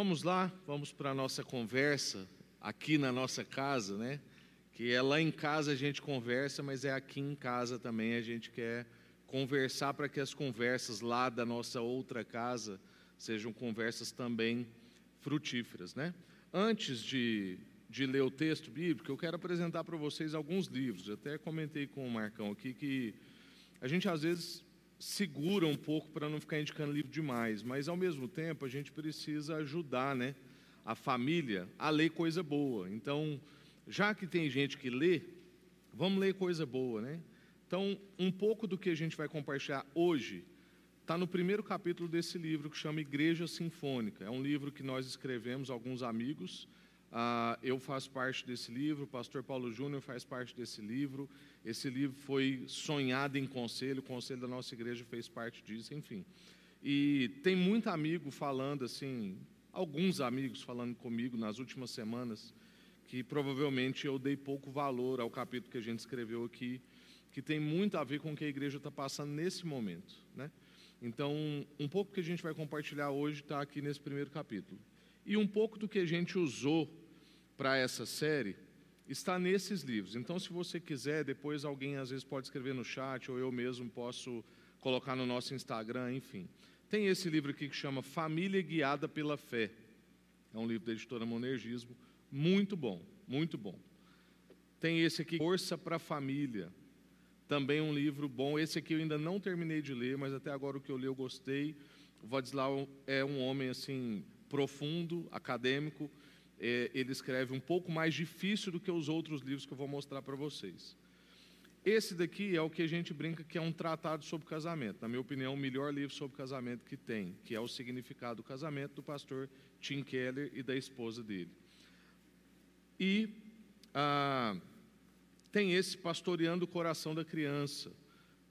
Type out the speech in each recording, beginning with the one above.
Vamos lá, vamos para a nossa conversa aqui na nossa casa, né? Que é lá em casa a gente conversa, mas é aqui em casa também a gente quer conversar para que as conversas lá da nossa outra casa sejam conversas também frutíferas, né? Antes de, de ler o texto bíblico, eu quero apresentar para vocês alguns livros. Eu até comentei com o Marcão aqui que a gente às vezes segura um pouco para não ficar indicando livro demais, mas ao mesmo tempo a gente precisa ajudar, né, a família a ler coisa boa. Então, já que tem gente que lê, vamos ler coisa boa, né? Então, um pouco do que a gente vai compartilhar hoje está no primeiro capítulo desse livro que chama Igreja Sinfônica. É um livro que nós escrevemos alguns amigos. Ah, eu faço parte desse livro, o pastor Paulo Júnior faz parte desse livro. Esse livro foi sonhado em conselho, o conselho da nossa igreja fez parte disso, enfim. E tem muito amigo falando assim, alguns amigos falando comigo nas últimas semanas, que provavelmente eu dei pouco valor ao capítulo que a gente escreveu aqui, que tem muito a ver com o que a igreja está passando nesse momento. Né? Então, um pouco que a gente vai compartilhar hoje está aqui nesse primeiro capítulo. E um pouco do que a gente usou para essa série está nesses livros. Então, se você quiser, depois alguém às vezes pode escrever no chat, ou eu mesmo posso colocar no nosso Instagram, enfim. Tem esse livro aqui que chama Família Guiada pela Fé. É um livro da editora Monergismo, muito bom, muito bom. Tem esse aqui, Força para a Família. Também um livro bom. Esse aqui eu ainda não terminei de ler, mas até agora o que eu li eu gostei. O Vadislau é um homem assim profundo, acadêmico, é, ele escreve um pouco mais difícil do que os outros livros que eu vou mostrar para vocês. Esse daqui é o que a gente brinca que é um tratado sobre casamento. Na minha opinião, o melhor livro sobre casamento que tem, que é o Significado do Casamento, do pastor Tim Keller e da esposa dele. E ah, tem esse Pastoreando o Coração da Criança.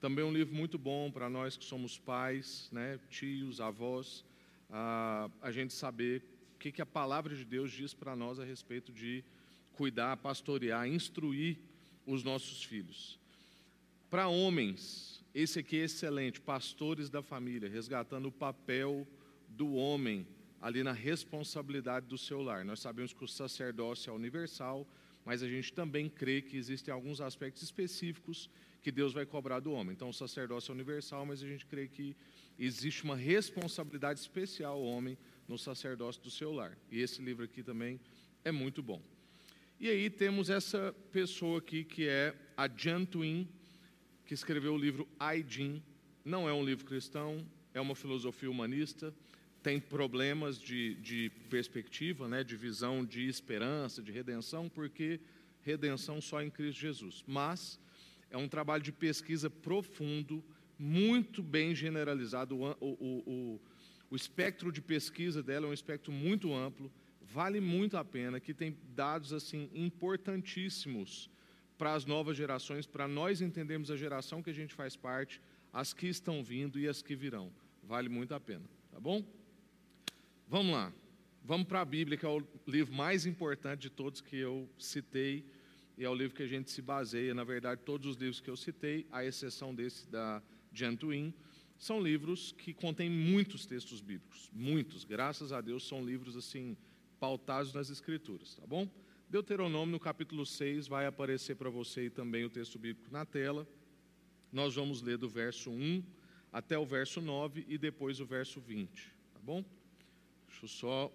Também um livro muito bom para nós que somos pais, né, tios, avós, ah, a gente saber o que, que a palavra de Deus diz para nós a respeito de cuidar, pastorear, instruir os nossos filhos. Para homens, esse aqui é excelente, pastores da família, resgatando o papel do homem ali na responsabilidade do seu lar. Nós sabemos que o sacerdócio é universal, mas a gente também crê que existem alguns aspectos específicos que Deus vai cobrar do homem. Então, o sacerdócio é universal, mas a gente crê que existe uma responsabilidade especial ao homem no sacerdócio do seu lar. E esse livro aqui também é muito bom. E aí temos essa pessoa aqui que é a Jan Twin, que escreveu o livro Aidin. Não é um livro cristão, é uma filosofia humanista, tem problemas de, de perspectiva, né, de visão de esperança, de redenção, porque redenção só em Cristo Jesus. Mas é um trabalho de pesquisa profundo, muito bem generalizado. O, o, o, o espectro de pesquisa dela é um espectro muito amplo, vale muito a pena, que tem dados assim importantíssimos para as novas gerações, para nós entendermos a geração que a gente faz parte, as que estão vindo e as que virão. Vale muito a pena, tá bom? Vamos lá. Vamos para a Bíblia, que é o livro mais importante de todos que eu citei, e é o livro que a gente se baseia. Na verdade, todos os livros que eu citei, à exceção desse da Gentwin, são livros que contêm muitos textos bíblicos, muitos, graças a Deus, são livros assim pautados nas escrituras, tá bom? Deuteronômio no capítulo 6 vai aparecer para você também o texto bíblico na tela. Nós vamos ler do verso 1 até o verso 9 e depois o verso 20, tá bom? Deixa eu só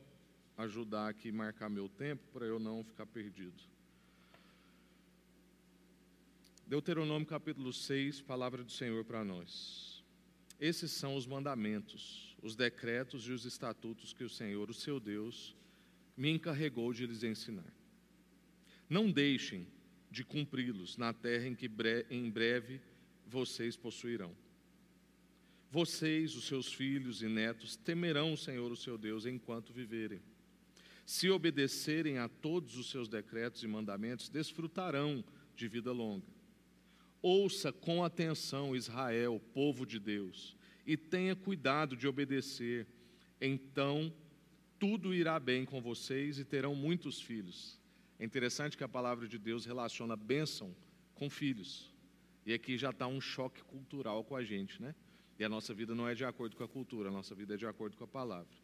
ajudar aqui marcar meu tempo para eu não ficar perdido. Deuteronômio capítulo 6, palavra do Senhor para nós. Esses são os mandamentos, os decretos e os estatutos que o Senhor, o seu Deus, me encarregou de lhes ensinar. Não deixem de cumpri-los na terra em que em breve vocês possuirão. Vocês, os seus filhos e netos, temerão o Senhor, o seu Deus, enquanto viverem. Se obedecerem a todos os seus decretos e mandamentos, desfrutarão de vida longa. Ouça com atenção, Israel, povo de Deus, e tenha cuidado de obedecer. Então, tudo irá bem com vocês e terão muitos filhos. É interessante que a palavra de Deus relaciona bênção com filhos. E aqui já está um choque cultural com a gente, né? E a nossa vida não é de acordo com a cultura, a nossa vida é de acordo com a palavra.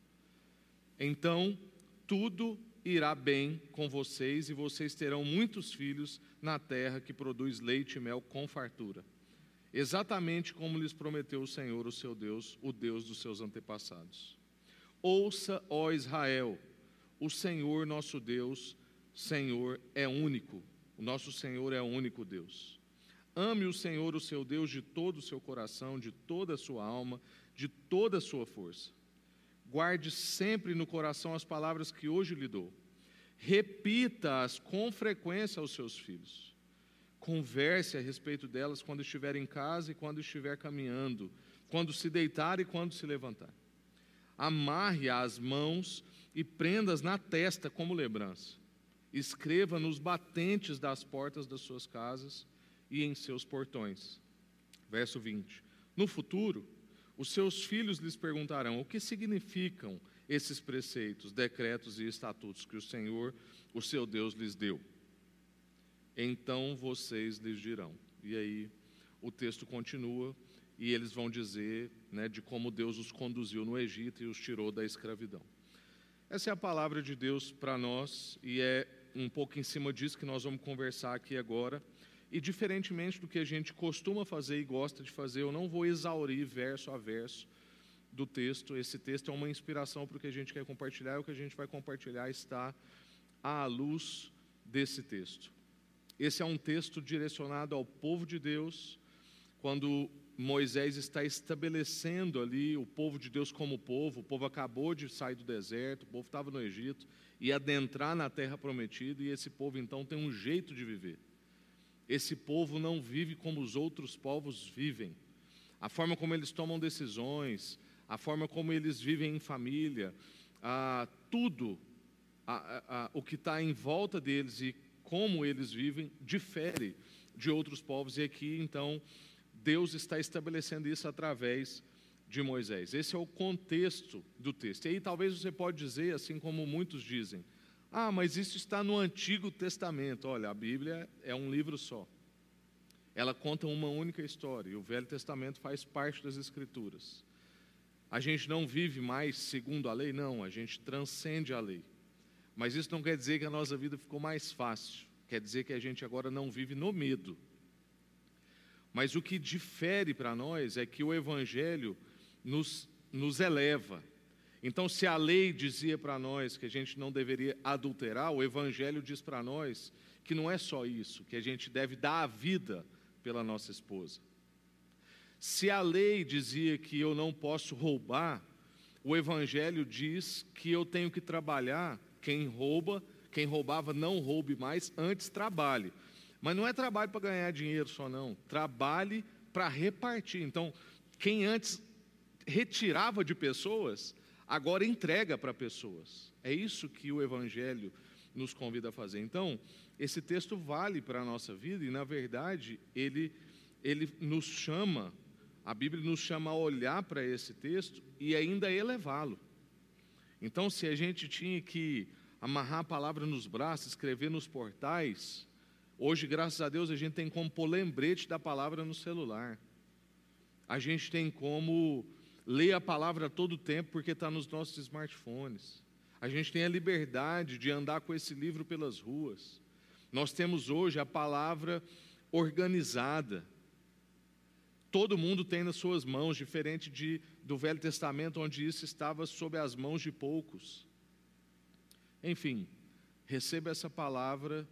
Então tudo irá bem com vocês e vocês terão muitos filhos na terra que produz leite e mel com fartura. Exatamente como lhes prometeu o Senhor, o seu Deus, o Deus dos seus antepassados. Ouça, ó Israel, o Senhor nosso Deus, Senhor é único. O nosso Senhor é o único Deus. Ame o Senhor, o seu Deus, de todo o seu coração, de toda a sua alma, de toda a sua força. Guarde sempre no coração as palavras que hoje lhe dou. Repita-as com frequência aos seus filhos. Converse a respeito delas quando estiver em casa e quando estiver caminhando, quando se deitar e quando se levantar. Amarre as mãos e prendas na testa como lembrança. Escreva nos batentes das portas das suas casas e em seus portões. Verso 20. No futuro, os seus filhos lhes perguntarão o que significam esses preceitos, decretos e estatutos que o Senhor, o seu Deus, lhes deu. Então vocês lhes dirão. E aí o texto continua e eles vão dizer né, de como Deus os conduziu no Egito e os tirou da escravidão. Essa é a palavra de Deus para nós e é um pouco em cima disso que nós vamos conversar aqui agora. E diferentemente do que a gente costuma fazer e gosta de fazer, eu não vou exaurir verso a verso do texto. Esse texto é uma inspiração para o que a gente quer compartilhar, e o que a gente vai compartilhar está à luz desse texto. Esse é um texto direcionado ao povo de Deus, quando Moisés está estabelecendo ali o povo de Deus como povo. O povo acabou de sair do deserto, o povo estava no Egito e adentrar na terra prometida, e esse povo então tem um jeito de viver. Esse povo não vive como os outros povos vivem. A forma como eles tomam decisões, a forma como eles vivem em família, ah, tudo o que está em volta deles e como eles vivem difere de outros povos. E aqui, então, Deus está estabelecendo isso através de Moisés. Esse é o contexto do texto. E aí talvez você pode dizer, assim como muitos dizem, ah, mas isso está no Antigo Testamento. Olha, a Bíblia é um livro só. Ela conta uma única história, e o Velho Testamento faz parte das Escrituras. A gente não vive mais segundo a lei, não, a gente transcende a lei. Mas isso não quer dizer que a nossa vida ficou mais fácil, quer dizer que a gente agora não vive no medo. Mas o que difere para nós é que o Evangelho nos, nos eleva, então, se a lei dizia para nós que a gente não deveria adulterar, o Evangelho diz para nós que não é só isso, que a gente deve dar a vida pela nossa esposa. Se a lei dizia que eu não posso roubar, o Evangelho diz que eu tenho que trabalhar. Quem rouba, quem roubava, não roube mais, antes trabalhe. Mas não é trabalho para ganhar dinheiro só, não. Trabalhe para repartir. Então, quem antes retirava de pessoas, agora entrega para pessoas. É isso que o Evangelho nos convida a fazer. Então, esse texto vale para a nossa vida e, na verdade, ele, ele nos chama, a Bíblia nos chama a olhar para esse texto e ainda elevá-lo. Então, se a gente tinha que amarrar a palavra nos braços, escrever nos portais, hoje, graças a Deus, a gente tem como pôr lembrete da palavra no celular. A gente tem como lê a palavra todo o tempo porque está nos nossos smartphones. A gente tem a liberdade de andar com esse livro pelas ruas. Nós temos hoje a palavra organizada. Todo mundo tem nas suas mãos, diferente de, do Velho Testamento, onde isso estava sob as mãos de poucos. Enfim, receba essa palavra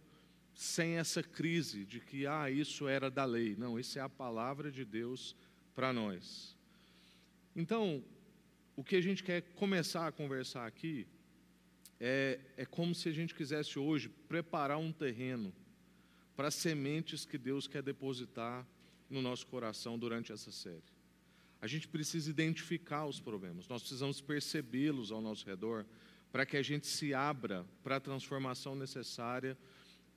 sem essa crise de que, ah, isso era da lei. Não, isso é a palavra de Deus para nós. Então, o que a gente quer começar a conversar aqui é, é como se a gente quisesse hoje preparar um terreno para sementes que Deus quer depositar no nosso coração durante essa série. A gente precisa identificar os problemas, nós precisamos percebê-los ao nosso redor para que a gente se abra para a transformação necessária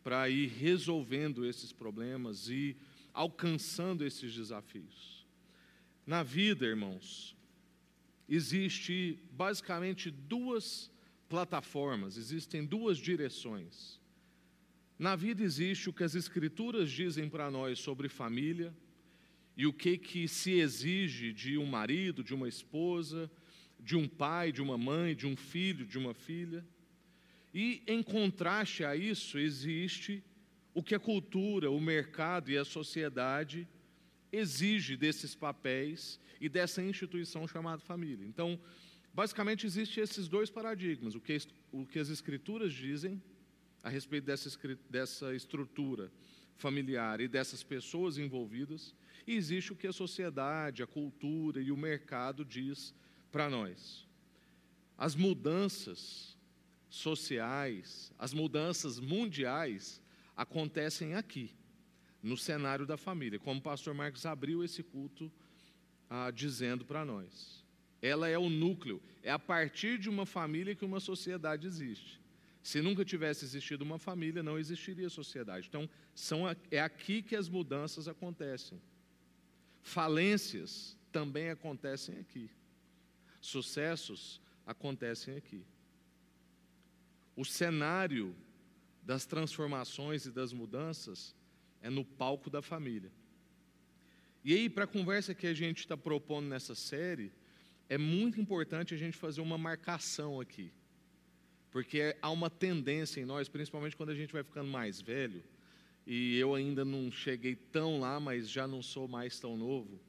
para ir resolvendo esses problemas e alcançando esses desafios. Na vida, irmãos, existe basicamente duas plataformas, existem duas direções. Na vida existe o que as escrituras dizem para nós sobre família e o que que se exige de um marido, de uma esposa, de um pai, de uma mãe, de um filho, de uma filha. E em contraste a isso, existe o que a cultura, o mercado e a sociedade exige desses papéis e dessa instituição chamada família. Então, basicamente, existem esses dois paradigmas: o que, o que as escrituras dizem a respeito dessa, dessa estrutura familiar e dessas pessoas envolvidas, e existe o que a sociedade, a cultura e o mercado diz para nós. As mudanças sociais, as mudanças mundiais acontecem aqui, no cenário da família, como o pastor Marcos abriu esse culto ah, dizendo para nós. Ela é o núcleo, é a partir de uma família que uma sociedade existe. Se nunca tivesse existido uma família, não existiria sociedade. Então, são, é aqui que as mudanças acontecem. Falências também acontecem aqui. Sucessos acontecem aqui. O cenário das transformações e das mudanças é no palco da família. E aí, para a conversa que a gente está propondo nessa série, é muito importante a gente fazer uma marcação aqui. Porque há uma tendência em nós, principalmente quando a gente vai ficando mais velho, e eu ainda não cheguei tão lá, mas já não sou mais tão novo,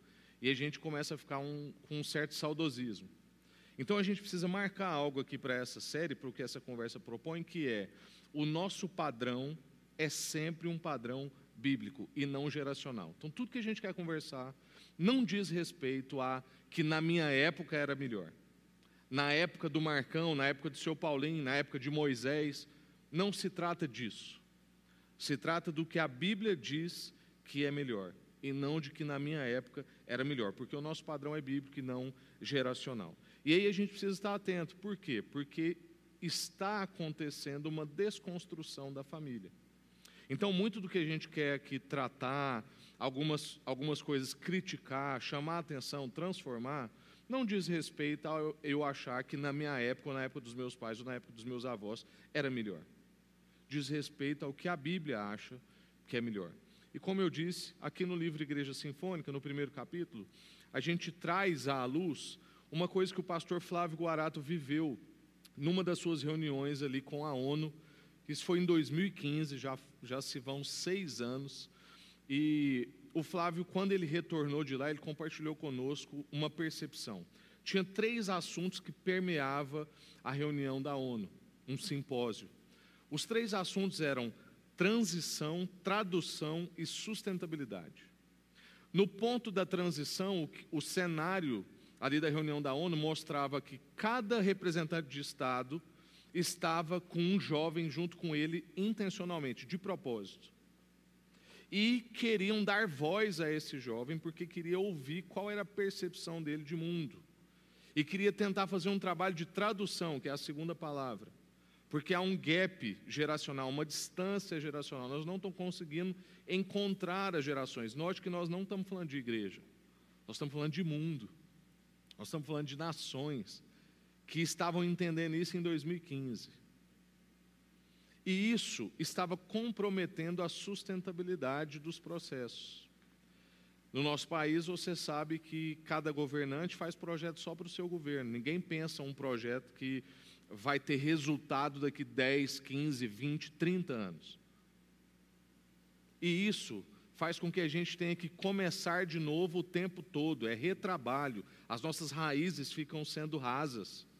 e a gente começa a ficar um, com um certo saudosismo. Então a gente precisa marcar algo aqui para essa série, para o que essa conversa propõe, que é o nosso padrão é sempre um padrão bíblico e não geracional. Então tudo que a gente quer conversar não diz respeito a que na minha época era melhor. Na época do Marcão, na época do seu Paulinho, na época de Moisés, não se trata disso. Se trata do que a Bíblia diz que é melhor e não de que na minha época era melhor, porque o nosso padrão é bíblico e não geracional. E aí a gente precisa estar atento. Por quê? Porque está acontecendo uma desconstrução da família. Então, muito do que a gente quer aqui tratar, algumas, algumas coisas criticar, chamar atenção, transformar, não diz respeito a eu achar que na minha época, ou na época dos meus pais, ou na época dos meus avós, era melhor. Diz respeito ao que a Bíblia acha que é melhor. E como eu disse, aqui no livro Igreja Sinfônica, no primeiro capítulo, a gente traz à luz uma coisa que o pastor Flávio Guarato viveu numa das suas reuniões ali com a ONU. Isso foi em 2015, já, já se vão seis anos. E o Flávio, quando ele retornou de lá, ele compartilhou conosco uma percepção. Tinha três assuntos que permeava a reunião da ONU, um simpósio. Os três assuntos eram transição, tradução e sustentabilidade. No ponto da transição, o, cenário ali da reunião da ONU mostrava que cada representante de Estado estava com um jovem junto com ele intencionalmente, de propósito. E queriam dar voz a esse jovem porque queria ouvir qual era a percepção dele de mundo. E queria tentar fazer um trabalho de tradução, que é a segunda palavra. Porque há um gap geracional, uma distância geracional. Nós não estamos conseguindo encontrar as gerações. Note que nós não estamos falando de igreja, nós estamos falando de mundo. Nós estamos falando de nações que estavam entendendo isso em 2015. E isso estava comprometendo a sustentabilidade dos processos. No nosso país, você sabe que cada governante faz projeto só para o seu governo. Ninguém pensa um projeto que vai ter resultado daqui 10, 15, 20, 30 anos. E isso faz com que a gente tenha que começar de novo o tempo todo, é retrabalho. As nossas raízes ficam sendo rasas.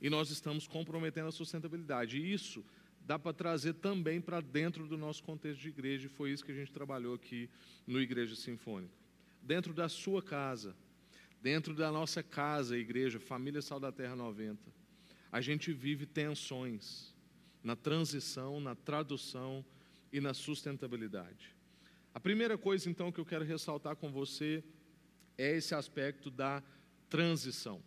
E nós estamos comprometendo a sustentabilidade. E isso dá para trazer também para dentro do nosso contexto de igreja, e foi isso que a gente trabalhou aqui no Igreja Sinfônica. Dentro da sua casa, dentro da nossa casa, igreja, Família Sal da Terra 90, a gente vive tensões na transição, na tradução, e na sustentabilidade. A primeira coisa, então, que eu quero ressaltar com você é esse aspecto da transição.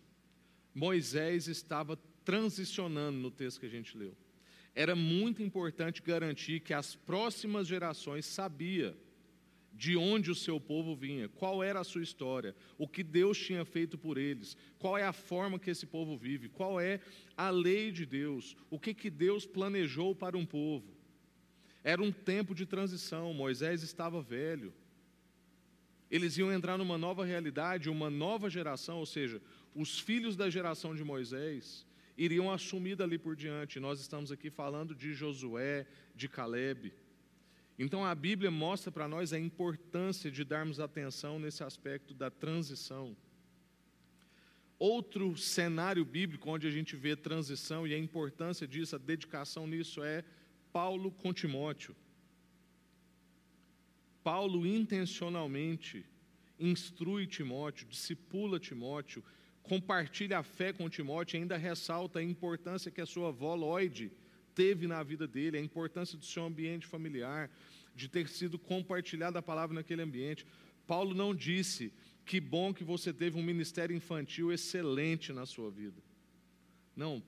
Moisés estava transicionando no texto que a gente leu. Era muito importante garantir que as próximas gerações sabia de onde o seu povo vinha, qual era a sua história, o que Deus tinha feito por eles, qual é a forma que esse povo vive, qual é a lei de Deus, o que, que Deus planejou para um povo. Era um tempo de transição, Moisés estava velho. Eles iam entrar numa nova realidade, uma nova geração, ou seja, os filhos da geração de Moisés iriam assumir dali por diante. Nós estamos aqui falando de Josué, de Caleb. Então a Bíblia mostra para nós a importância de darmos atenção nesse aspecto da transição. Outro cenário bíblico onde a gente vê transição e a importância disso, a dedicação nisso é Paulo com Timóteo. Paulo intencionalmente instrui Timóteo, discipula Timóteo, compartilha a fé com Timóteo ainda ressalta a importância que a sua avó Lloyd teve na vida dele, a importância do seu ambiente familiar, de ter sido compartilhada a palavra naquele ambiente. Paulo não disse que bom que você teve um ministério infantil excelente na sua vida. Não,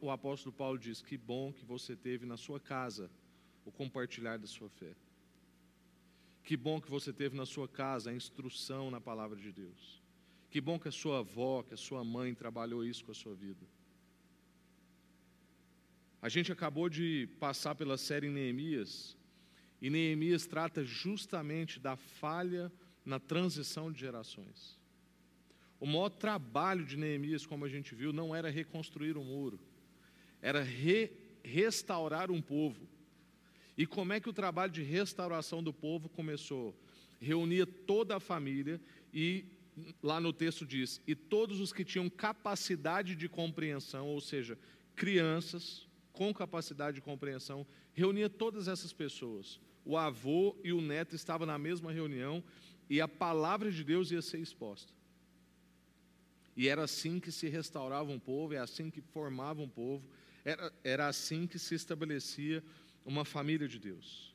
o apóstolo Paulo diz que bom que você teve na sua casa o compartilhar da sua fé. Que bom que você teve na sua casa a instrução na palavra de Deus. Que bom que a sua avó, que a sua mãe trabalhou isso com a sua vida. A gente acabou de passar pela série Neemias, e Neemias trata justamente da falha na transição de gerações. O maior trabalho de Neemias, como a gente viu, não era reconstruir o um muro, era re restaurar um povo. E como é que o trabalho de restauração do povo começou? Reunia toda a família e lá no texto diz: e todos os que tinham capacidade de compreensão, ou seja, crianças com capacidade de compreensão, reunia todas essas pessoas o avô e o neto estavam na mesma reunião e a palavra de Deus ia ser exposta. E era assim que se restaurava um povo, é assim que formava um povo, era, era assim que se estabelecia uma família de Deus.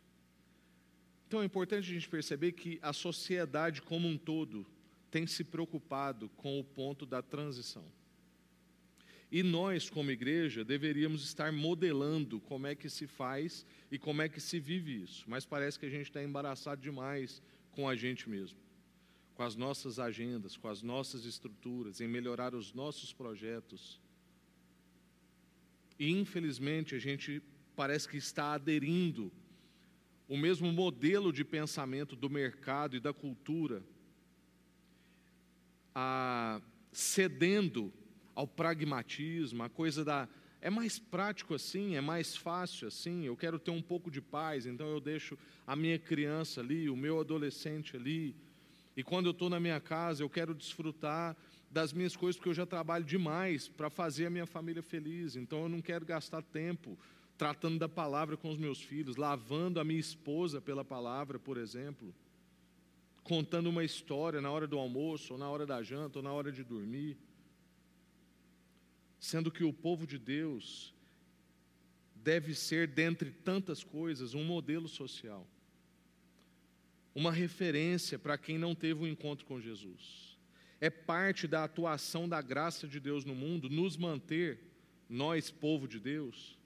Então é importante a gente perceber que a sociedade como um todo tem se preocupado com o ponto da transição. E nós, como igreja, deveríamos estar modelando como é que se faz e como é que se vive isso. Mas parece que a gente está embaraçado demais com a gente mesmo, com as nossas agendas, com as nossas estruturas, em melhorar os nossos projetos. E infelizmente a gente parece que está aderindo o mesmo modelo de pensamento do mercado e da cultura, a, cedendo ao pragmatismo, a coisa da. É mais prático assim, é mais fácil assim. Eu quero ter um pouco de paz, então eu deixo a minha criança ali, o meu adolescente ali. E quando eu estou na minha casa, eu quero desfrutar das minhas coisas, porque eu já trabalho demais para fazer a minha família feliz. Então eu não quero gastar tempo tratando da palavra com os meus filhos, lavando a minha esposa pela palavra, por exemplo, contando uma história na hora do almoço, ou na hora da janta, ou na hora de dormir sendo que o povo de Deus deve ser, dentre tantas coisas, um modelo social, uma referência para quem não teve um encontro com Jesus. É parte da atuação da graça de Deus no mundo nos manter, nós, povo de Deus,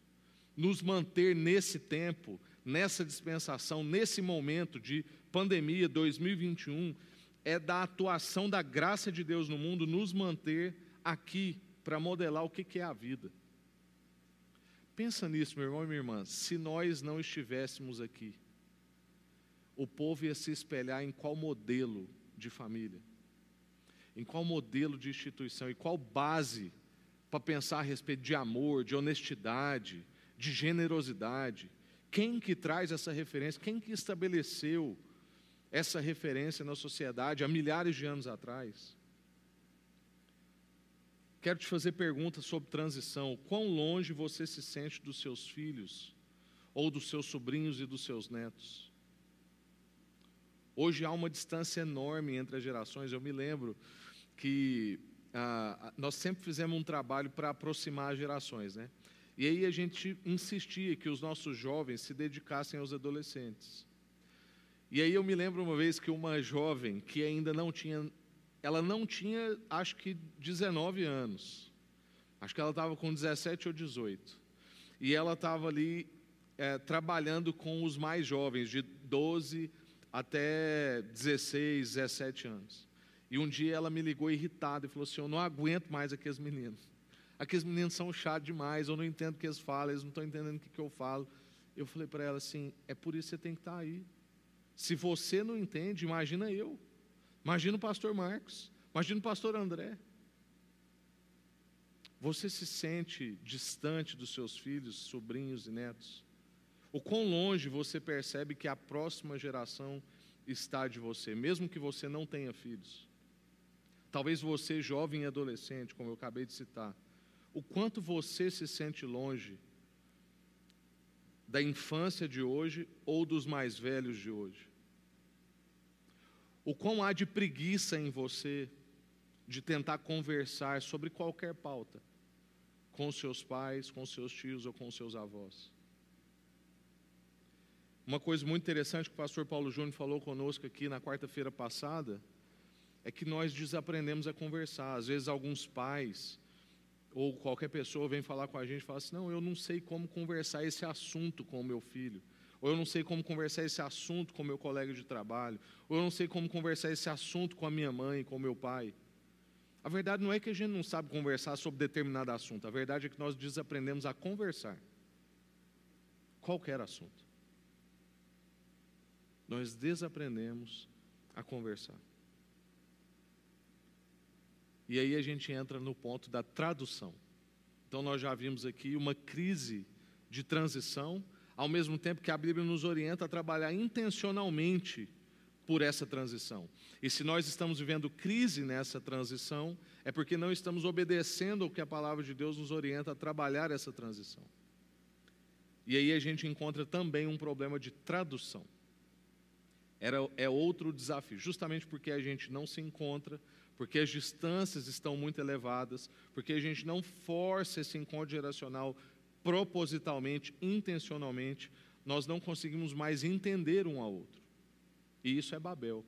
nos manter nesse tempo, nessa dispensação, nesse momento de pandemia 2021, é da atuação da graça de Deus no mundo nos manter aqui para modelar o que é a vida. Pensa nisso, meu irmão e minha irmã. Se nós não estivéssemos aqui, o povo ia se espelhar em qual modelo de família, em qual modelo de instituição, e qual base para pensar a respeito de amor, de honestidade, de generosidade. Quem que traz essa referência? Quem que estabeleceu essa referência na sociedade há milhares de anos atrás? Quero te fazer perguntas sobre transição. Quão longe você se sente dos seus filhos, ou dos seus sobrinhos e dos seus netos? Hoje há uma distância enorme entre as gerações. Eu me lembro que ah, nós sempre fizemos um trabalho para aproximar as gerações, né? E aí a gente insistia que os nossos jovens se dedicassem aos adolescentes. E aí eu me lembro uma vez que uma jovem que ainda não tinha ela não tinha, acho que 19 anos. Acho que ela estava com 17 ou 18. E ela estava ali é, trabalhando com os mais jovens, de 12 até 16, 17 anos. E um dia ela me ligou irritada e falou assim: Eu não aguento mais aqueles meninos. Aqueles meninos são chatos demais, eu não entendo o que eles falam, eles não estão entendendo o que, que eu falo. Eu falei para ela assim: É por isso que você tem que estar tá aí. Se você não entende, imagina eu. Imagina o pastor Marcos, imagina o pastor André. Você se sente distante dos seus filhos, sobrinhos e netos? O quão longe você percebe que a próxima geração está de você, mesmo que você não tenha filhos? Talvez você, jovem e adolescente, como eu acabei de citar, o quanto você se sente longe da infância de hoje ou dos mais velhos de hoje? O quão há de preguiça em você de tentar conversar sobre qualquer pauta com seus pais, com seus tios ou com seus avós? Uma coisa muito interessante que o pastor Paulo Júnior falou conosco aqui na quarta-feira passada é que nós desaprendemos a conversar. Às vezes, alguns pais ou qualquer pessoa vem falar com a gente e fala assim: não, eu não sei como conversar esse assunto com o meu filho, ou eu não sei como conversar esse assunto com o meu colega de trabalho, ou eu não sei como conversar esse assunto com a minha mãe, com o meu pai. A verdade não é que a gente não sabe conversar sobre determinado assunto, a verdade é que nós desaprendemos a conversar. Qualquer assunto. Nós desaprendemos a conversar. E aí a gente entra no ponto da tradução. Então nós já vimos aqui uma crise de transição, ao mesmo tempo que a Bíblia nos orienta a trabalhar intencionalmente por essa transição. E se nós estamos vivendo crise nessa transição, é porque não estamos obedecendo ao que a palavra de Deus nos orienta a trabalhar essa transição. E aí a gente encontra também um problema de tradução. Era, é outro desafio, justamente porque a gente não se encontra porque as distâncias estão muito elevadas, porque a gente não força esse encontro geracional propositalmente, intencionalmente, nós não conseguimos mais entender um ao outro. E isso é Babel.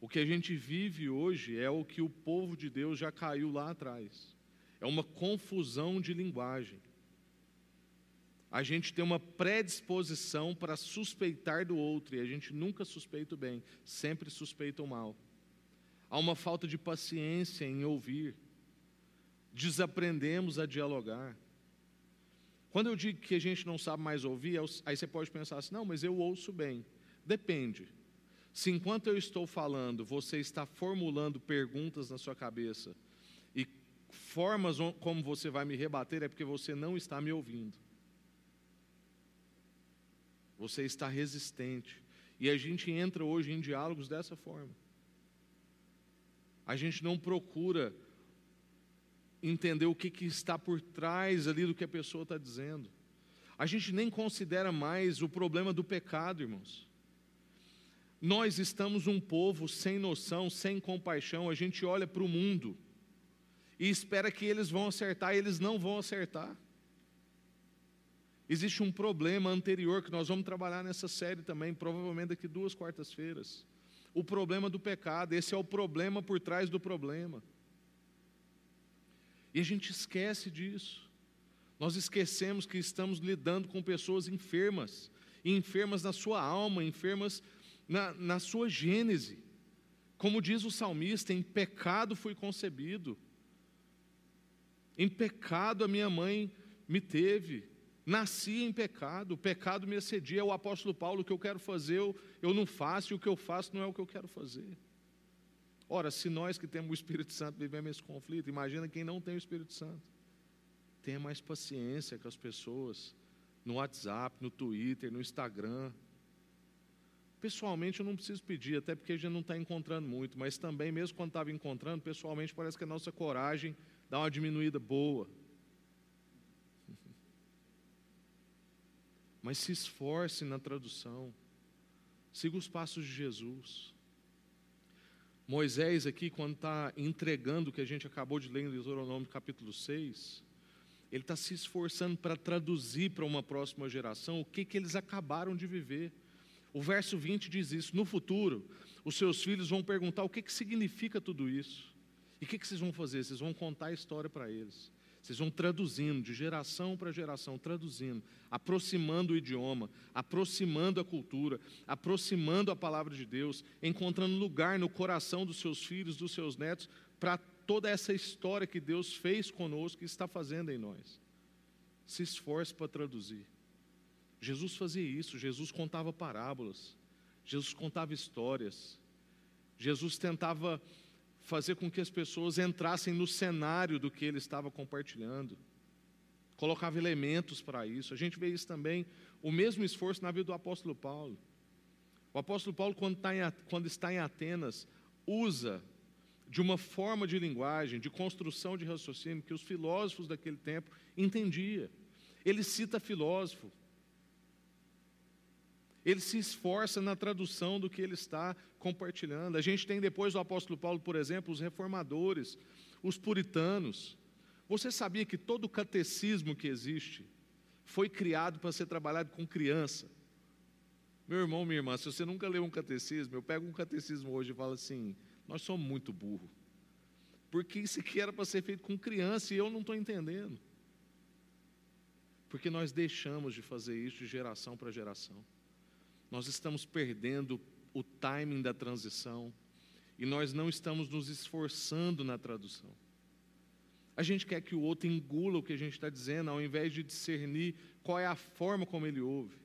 O que a gente vive hoje é o que o povo de Deus já caiu lá atrás. É uma confusão de linguagem. A gente tem uma predisposição para suspeitar do outro, e a gente nunca suspeita o bem, sempre suspeita o mal há uma falta de paciência em ouvir, desaprendemos a dialogar. Quando eu digo que a gente não sabe mais ouvir, aí você pode pensar assim: não, mas eu ouço bem. Depende. Se enquanto eu estou falando, você está formulando perguntas na sua cabeça e formas como você vai me rebater, é porque você não está me ouvindo. Você está resistente. E a gente entra hoje em diálogos dessa forma. A gente não procura entender o que, que está por trás ali do que a pessoa está dizendo. A gente nem considera mais o problema do pecado, irmãos. Nós estamos um povo sem noção, sem compaixão. A gente olha para o mundo e espera que eles vão acertar, e eles não vão acertar. Existe um problema anterior que nós vamos trabalhar nessa série também, provavelmente daqui duas quartas-feiras o problema do pecado, esse é o problema por trás do problema. E a gente esquece disso. Nós esquecemos que estamos lidando com pessoas enfermas, enfermas na sua alma, enfermas na, na sua gênese. Como diz o salmista, em pecado fui concebido, em pecado a minha mãe me teve, Nasci em pecado, o pecado me assedia. É o apóstolo Paulo, o que eu quero fazer, eu, eu não faço, e o que eu faço não é o que eu quero fazer. Ora, se nós que temos o Espírito Santo vivemos esse conflito, imagina quem não tem o Espírito Santo. Tenha mais paciência com as pessoas, no WhatsApp, no Twitter, no Instagram. Pessoalmente eu não preciso pedir, até porque a gente não está encontrando muito, mas também, mesmo quando estava encontrando, pessoalmente parece que a nossa coragem dá uma diminuída boa. Mas se esforce na tradução. Siga os passos de Jesus. Moisés, aqui, quando está entregando o que a gente acabou de ler em Deuteronômio capítulo 6, ele está se esforçando para traduzir para uma próxima geração o que, que eles acabaram de viver. O verso 20 diz isso: no futuro, os seus filhos vão perguntar o que, que significa tudo isso. E o que, que vocês vão fazer? Vocês vão contar a história para eles. Vocês vão traduzindo de geração para geração, traduzindo, aproximando o idioma, aproximando a cultura, aproximando a palavra de Deus, encontrando lugar no coração dos seus filhos, dos seus netos, para toda essa história que Deus fez conosco e está fazendo em nós. Se esforce para traduzir. Jesus fazia isso, Jesus contava parábolas, Jesus contava histórias, Jesus tentava fazer com que as pessoas entrassem no cenário do que ele estava compartilhando. Colocava elementos para isso. A gente vê isso também, o mesmo esforço na vida do apóstolo Paulo. O apóstolo Paulo, quando está em, quando está em Atenas, usa de uma forma de linguagem, de construção de raciocínio que os filósofos daquele tempo entendiam. Ele cita filósofo. Ele se esforça na tradução do que ele está compartilhando. A gente tem depois do apóstolo Paulo, por exemplo, os reformadores, os puritanos. Você sabia que todo o catecismo que existe foi criado para ser trabalhado com criança? Meu irmão, minha irmã, se você nunca leu um catecismo, eu pego um catecismo hoje e falo assim: nós somos muito burros. Porque isso aqui era para ser feito com criança e eu não estou entendendo. Porque nós deixamos de fazer isso de geração para geração. Nós estamos perdendo o timing da transição e nós não estamos nos esforçando na tradução. A gente quer que o outro engula o que a gente está dizendo, ao invés de discernir qual é a forma como ele ouve.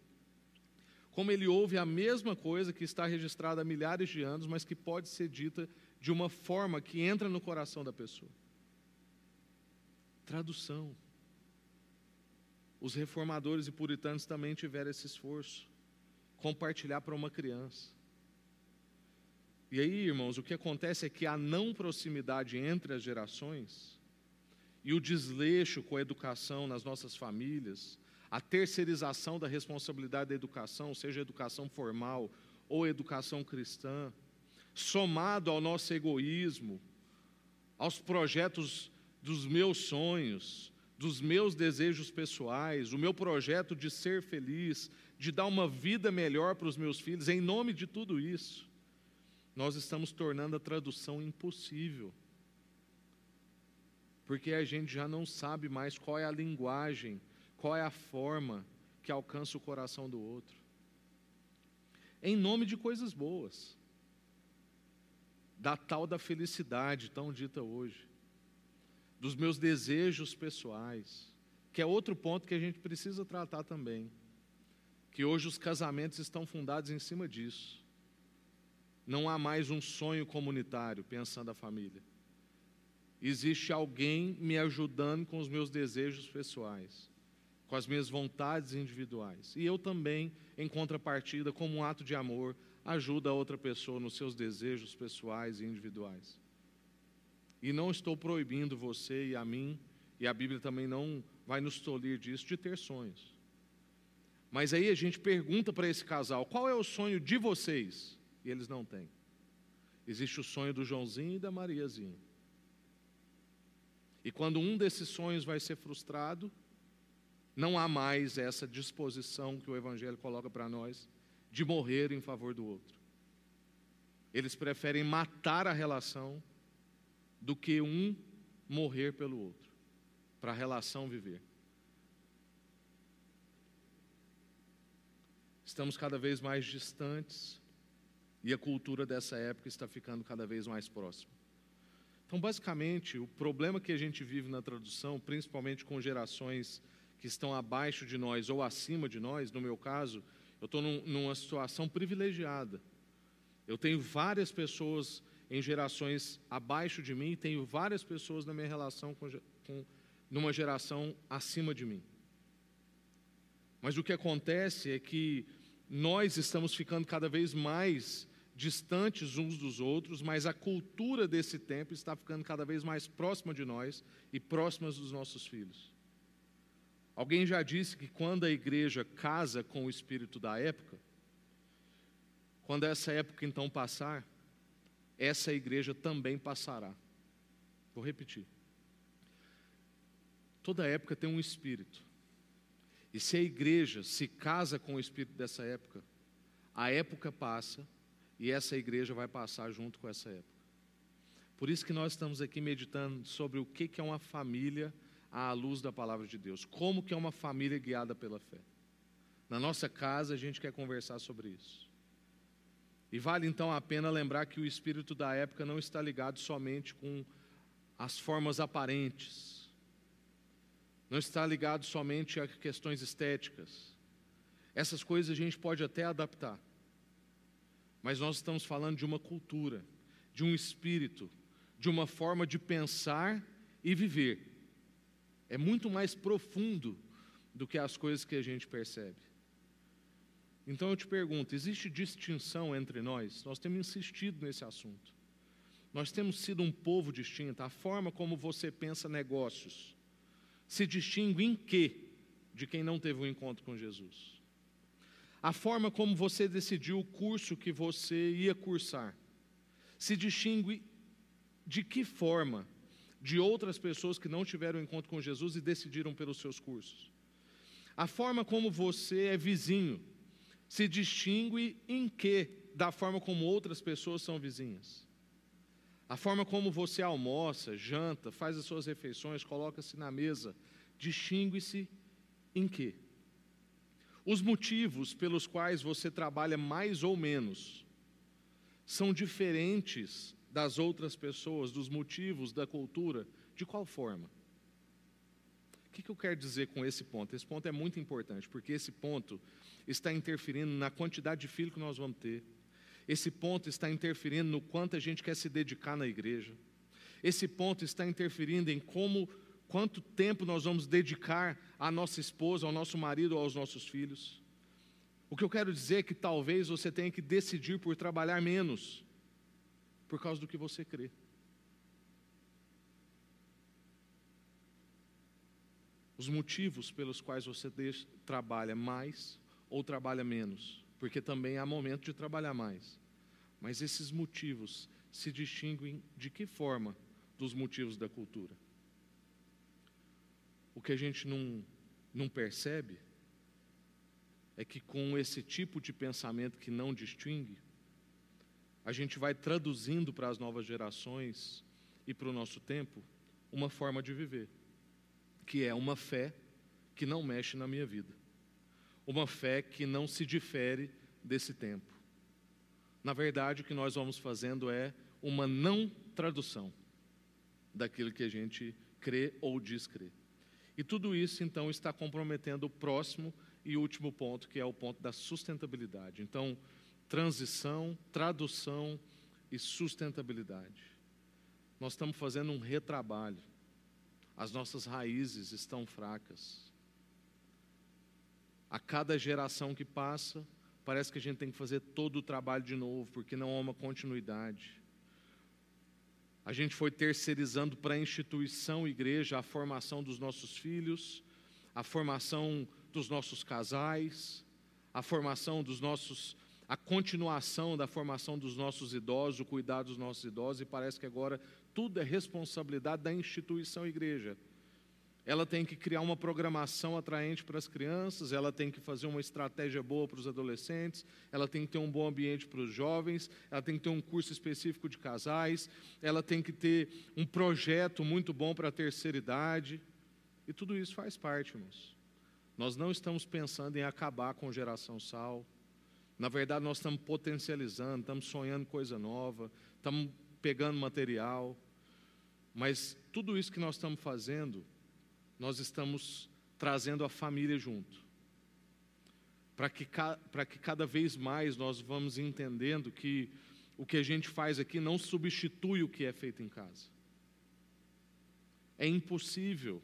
Como ele ouve a mesma coisa que está registrada há milhares de anos, mas que pode ser dita de uma forma que entra no coração da pessoa. Tradução. Os reformadores e puritanos também tiveram esse esforço. Compartilhar para uma criança. E aí, irmãos, o que acontece é que a não proximidade entre as gerações e o desleixo com a educação nas nossas famílias, a terceirização da responsabilidade da educação, seja educação formal ou educação cristã, somado ao nosso egoísmo, aos projetos dos meus sonhos, dos meus desejos pessoais, o meu projeto de ser feliz, de dar uma vida melhor para os meus filhos, em nome de tudo isso, nós estamos tornando a tradução impossível. Porque a gente já não sabe mais qual é a linguagem, qual é a forma que alcança o coração do outro. Em nome de coisas boas, da tal da felicidade tão dita hoje, dos meus desejos pessoais, que é outro ponto que a gente precisa tratar também. Que hoje os casamentos estão fundados em cima disso. Não há mais um sonho comunitário pensando a família. Existe alguém me ajudando com os meus desejos pessoais, com as minhas vontades individuais. E eu também, em contrapartida, como um ato de amor, ajuda a outra pessoa nos seus desejos pessoais e individuais. E não estou proibindo você e a mim, e a Bíblia também não vai nos tolir disso, de ter sonhos. Mas aí a gente pergunta para esse casal: qual é o sonho de vocês? e eles não têm. Existe o sonho do Joãozinho e da Mariazinha. E quando um desses sonhos vai ser frustrado, não há mais essa disposição que o Evangelho coloca para nós de morrer em favor do outro. Eles preferem matar a relação do que um morrer pelo outro, para a relação viver. Estamos cada vez mais distantes e a cultura dessa época está ficando cada vez mais próxima. Então, basicamente, o problema que a gente vive na tradução, principalmente com gerações que estão abaixo de nós ou acima de nós, no meu caso, eu estou num, numa situação privilegiada. Eu tenho várias pessoas em gerações abaixo de mim tenho várias pessoas na minha relação com, com numa geração acima de mim. Mas o que acontece é que nós estamos ficando cada vez mais distantes uns dos outros, mas a cultura desse tempo está ficando cada vez mais próxima de nós e próximas dos nossos filhos. Alguém já disse que quando a igreja casa com o espírito da época, quando essa época então passar, essa igreja também passará. Vou repetir. Toda época tem um espírito. E se a igreja se casa com o espírito dessa época, a época passa e essa igreja vai passar junto com essa época. Por isso que nós estamos aqui meditando sobre o que é uma família à luz da palavra de Deus. Como que é uma família guiada pela fé. Na nossa casa a gente quer conversar sobre isso. E vale então a pena lembrar que o espírito da época não está ligado somente com as formas aparentes. Não está ligado somente a questões estéticas. Essas coisas a gente pode até adaptar. Mas nós estamos falando de uma cultura de um espírito, de uma forma de pensar e viver. É muito mais profundo do que as coisas que a gente percebe. Então eu te pergunto: existe distinção entre nós? Nós temos insistido nesse assunto. Nós temos sido um povo distinto. A forma como você pensa negócios se distingue em quê de quem não teve um encontro com Jesus? A forma como você decidiu o curso que você ia cursar se distingue de que forma de outras pessoas que não tiveram encontro com Jesus e decidiram pelos seus cursos. A forma como você é vizinho se distingue em que da forma como outras pessoas são vizinhas. A forma como você almoça, janta, faz as suas refeições, coloca-se na mesa, distingue-se em que? Os motivos pelos quais você trabalha mais ou menos são diferentes das outras pessoas, dos motivos da cultura, de qual forma? O que, eu quero dizer com esse ponto? Esse ponto é muito importante, porque esse ponto está interferindo na quantidade de filhos que nós vamos ter. Esse ponto está interferindo no quanto a gente quer se dedicar na igreja. Esse ponto está interferindo em como, quanto tempo nós vamos dedicar à nossa esposa, ao nosso marido ou aos nossos filhos. O que eu quero dizer é que talvez você tenha que decidir por trabalhar menos por causa do que você crê. Os motivos pelos quais você deixa, trabalha mais ou trabalha menos, porque também há momento de trabalhar mais. Mas esses motivos se distinguem de que forma dos motivos da cultura? O que a gente não, não percebe é que com esse tipo de pensamento que não distingue, a gente vai traduzindo para as novas gerações e para o nosso tempo uma forma de viver, que é uma fé que não mexe na minha vida, uma fé que não se difere desse tempo. Na verdade, o que nós vamos fazendo é uma não tradução daquilo que a gente crê ou crer. E tudo isso, então, está comprometendo o próximo e último ponto, que é o ponto da sustentabilidade. Então, transição, tradução e sustentabilidade. Nós estamos fazendo um retrabalho. As nossas raízes estão fracas. A cada geração que passa, parece que a gente tem que fazer todo o trabalho de novo, porque não há uma continuidade. A gente foi terceirizando para a instituição igreja a formação dos nossos filhos, a formação dos nossos casais, a formação dos nossos a continuação da formação dos nossos idosos, o cuidado dos nossos idosos, e parece que agora tudo é responsabilidade da instituição igreja. Ela tem que criar uma programação atraente para as crianças, ela tem que fazer uma estratégia boa para os adolescentes, ela tem que ter um bom ambiente para os jovens, ela tem que ter um curso específico de casais, ela tem que ter um projeto muito bom para a terceira idade. E tudo isso faz parte, irmãos. Nós não estamos pensando em acabar com geração sal. Na verdade, nós estamos potencializando, estamos sonhando coisa nova, estamos pegando material, mas tudo isso que nós estamos fazendo, nós estamos trazendo a família junto. Para que, que cada vez mais nós vamos entendendo que o que a gente faz aqui não substitui o que é feito em casa. É impossível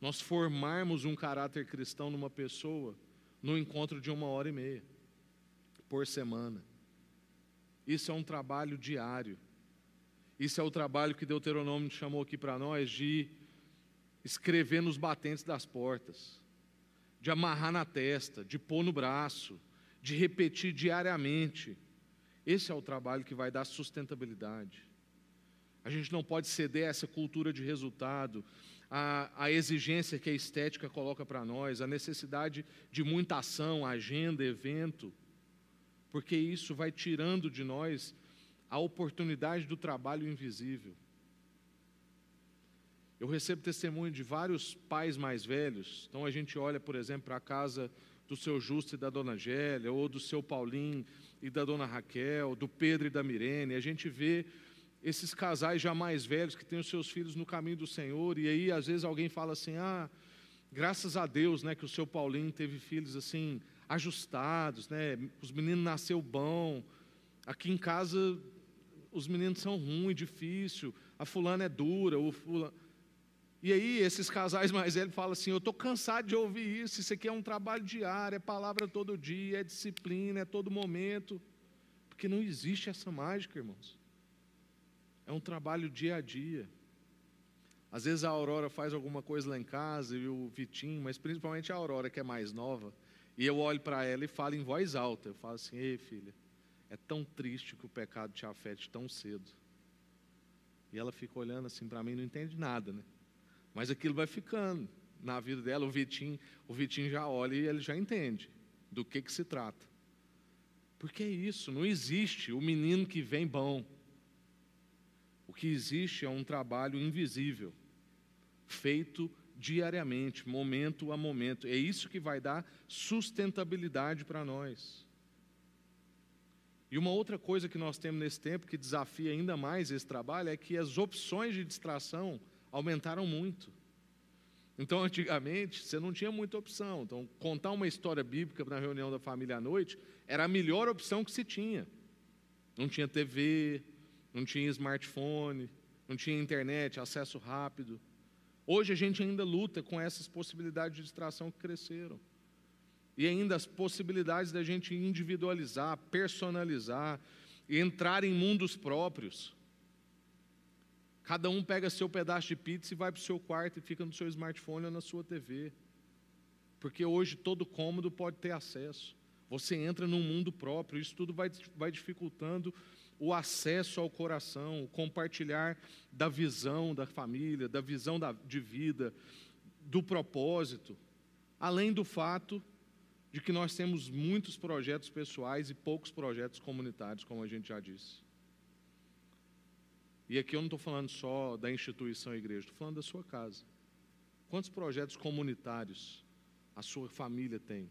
nós formarmos um caráter cristão numa pessoa no encontro de uma hora e meia por semana. Isso é um trabalho diário. Isso é o trabalho que Deuteronômio chamou aqui para nós de escrever nos batentes das portas, de amarrar na testa, de pôr no braço, de repetir diariamente. Esse é o trabalho que vai dar sustentabilidade. A gente não pode ceder a essa cultura de resultado, a, a exigência que a estética coloca para nós, a necessidade de muita ação, agenda, evento porque isso vai tirando de nós a oportunidade do trabalho invisível. Eu recebo testemunho de vários pais mais velhos, então a gente olha, por exemplo, para a casa do seu Justo e da dona Gélia, ou do seu Paulinho e da dona Raquel, do Pedro e da Mirene, a gente vê esses casais já mais velhos que têm os seus filhos no caminho do Senhor, e aí às vezes alguém fala assim: ah, graças a Deus né, que o seu Paulinho teve filhos assim, ajustados, né? Os meninos nasceu bom. Aqui em casa os meninos são ruins, difícil, a fulana é dura, o fulano. E aí, esses casais mais velhos falam assim: Eu estou cansado de ouvir isso. Isso aqui é um trabalho diário, é palavra todo dia, é disciplina, é todo momento. Porque não existe essa mágica, irmãos. É um trabalho dia a dia. Às vezes a Aurora faz alguma coisa lá em casa e o Vitinho, mas principalmente a Aurora, que é mais nova, e eu olho para ela e falo em voz alta. Eu falo assim: Ei, filha, é tão triste que o pecado te afete tão cedo. E ela fica olhando assim para mim, não entende nada, né? Mas aquilo vai ficando na vida dela. O Vitinho, o Vitinho já olha e ele já entende do que, que se trata. Porque é isso, não existe o menino que vem bom. O que existe é um trabalho invisível, feito diariamente, momento a momento. É isso que vai dar sustentabilidade para nós. E uma outra coisa que nós temos nesse tempo que desafia ainda mais esse trabalho é que as opções de distração aumentaram muito. Então, antigamente, você não tinha muita opção. Então, contar uma história bíblica na reunião da família à noite era a melhor opção que se tinha. Não tinha TV, não tinha smartphone, não tinha internet, acesso rápido. Hoje a gente ainda luta com essas possibilidades de distração que cresceram. E ainda as possibilidades da gente individualizar, personalizar, entrar em mundos próprios. Cada um pega seu pedaço de pizza e vai para o seu quarto e fica no seu smartphone ou na sua TV. Porque hoje todo cômodo pode ter acesso. Você entra num mundo próprio, isso tudo vai, vai dificultando o acesso ao coração, o compartilhar da visão da família, da visão da, de vida, do propósito. Além do fato de que nós temos muitos projetos pessoais e poucos projetos comunitários, como a gente já disse. E aqui eu não estou falando só da instituição igreja, estou falando da sua casa. Quantos projetos comunitários a sua família tem?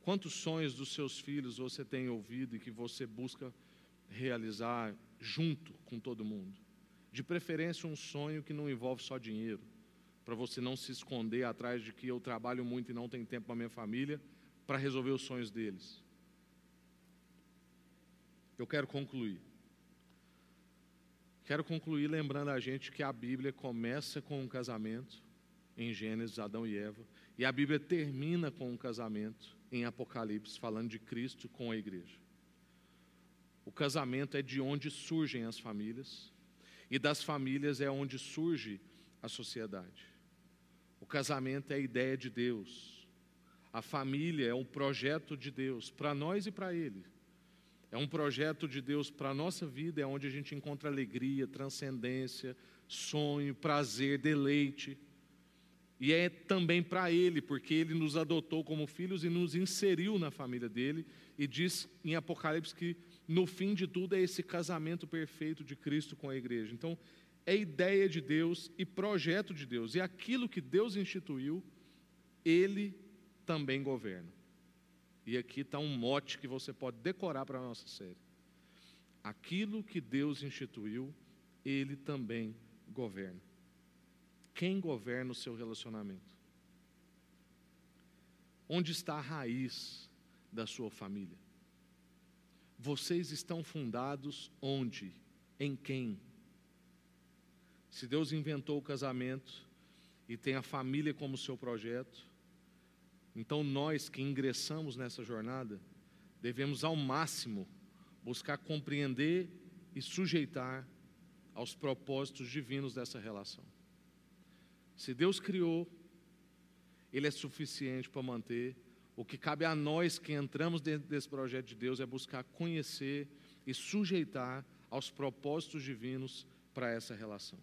Quantos sonhos dos seus filhos você tem ouvido e que você busca realizar junto com todo mundo? De preferência, um sonho que não envolve só dinheiro, para você não se esconder atrás de que eu trabalho muito e não tenho tempo para minha família, para resolver os sonhos deles. Eu quero concluir. Quero concluir lembrando a gente que a Bíblia começa com um casamento, em Gênesis, Adão e Eva, e a Bíblia termina com um casamento, em Apocalipse, falando de Cristo com a igreja. O casamento é de onde surgem as famílias, e das famílias é onde surge a sociedade. O casamento é a ideia de Deus, a família é um projeto de Deus, para nós e para Ele. É um projeto de Deus para a nossa vida, é onde a gente encontra alegria, transcendência, sonho, prazer, deleite. E é também para Ele, porque Ele nos adotou como filhos e nos inseriu na família dele. E diz em Apocalipse que no fim de tudo é esse casamento perfeito de Cristo com a igreja. Então, é ideia de Deus e projeto de Deus. E aquilo que Deus instituiu, Ele também governa. E aqui está um mote que você pode decorar para a nossa série. Aquilo que Deus instituiu, Ele também governa. Quem governa o seu relacionamento? Onde está a raiz da sua família? Vocês estão fundados onde? Em quem? Se Deus inventou o casamento e tem a família como seu projeto, então, nós que ingressamos nessa jornada, devemos ao máximo buscar compreender e sujeitar aos propósitos divinos dessa relação. Se Deus criou, Ele é suficiente para manter. O que cabe a nós que entramos dentro desse projeto de Deus é buscar conhecer e sujeitar aos propósitos divinos para essa relação.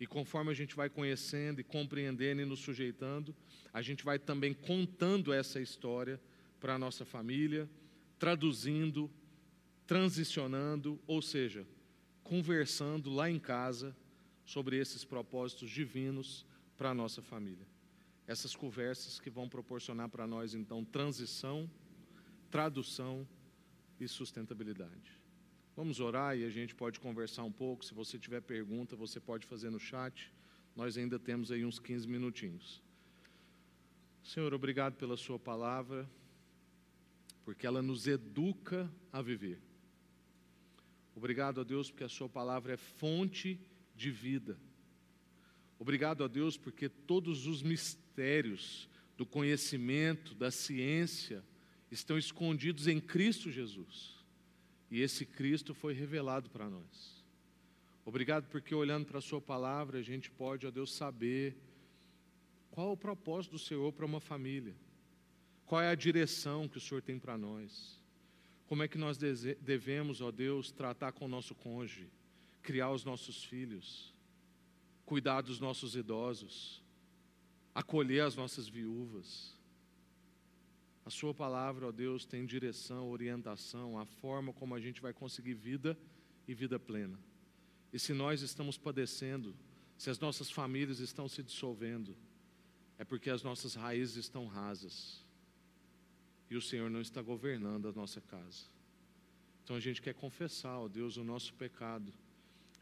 E conforme a gente vai conhecendo e compreendendo e nos sujeitando, a gente vai também contando essa história para a nossa família, traduzindo, transicionando, ou seja, conversando lá em casa sobre esses propósitos divinos para a nossa família. Essas conversas que vão proporcionar para nós, então, transição, tradução e sustentabilidade. Vamos orar e a gente pode conversar um pouco. Se você tiver pergunta, você pode fazer no chat. Nós ainda temos aí uns 15 minutinhos. Senhor, obrigado pela Sua palavra, porque ela nos educa a viver. Obrigado a Deus porque a Sua palavra é fonte de vida. Obrigado a Deus porque todos os mistérios do conhecimento, da ciência, estão escondidos em Cristo Jesus. E esse Cristo foi revelado para nós. Obrigado porque olhando para a Sua palavra, a gente pode, ó Deus, saber qual é o propósito do Senhor para uma família, qual é a direção que o Senhor tem para nós, como é que nós devemos, ó Deus, tratar com o nosso cônjuge, criar os nossos filhos, cuidar dos nossos idosos, acolher as nossas viúvas. A Sua palavra, ó Deus, tem direção, orientação, a forma como a gente vai conseguir vida e vida plena. E se nós estamos padecendo, se as nossas famílias estão se dissolvendo, é porque as nossas raízes estão rasas e o Senhor não está governando a nossa casa. Então a gente quer confessar, ó Deus, o nosso pecado,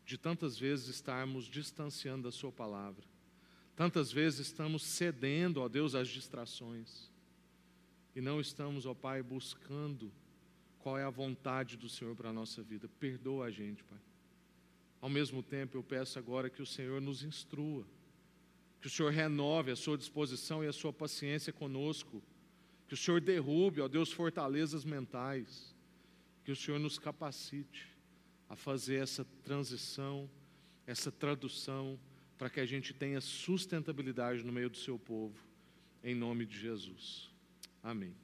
de tantas vezes estarmos distanciando da Sua palavra, tantas vezes estamos cedendo, ó Deus, às distrações, e não estamos, ó Pai, buscando qual é a vontade do Senhor para a nossa vida. Perdoa a gente, Pai. Ao mesmo tempo, eu peço agora que o Senhor nos instrua, que o Senhor renove a sua disposição e a sua paciência conosco, que o Senhor derrube, ó Deus, fortalezas mentais, que o Senhor nos capacite a fazer essa transição, essa tradução, para que a gente tenha sustentabilidade no meio do seu povo, em nome de Jesus. Amém.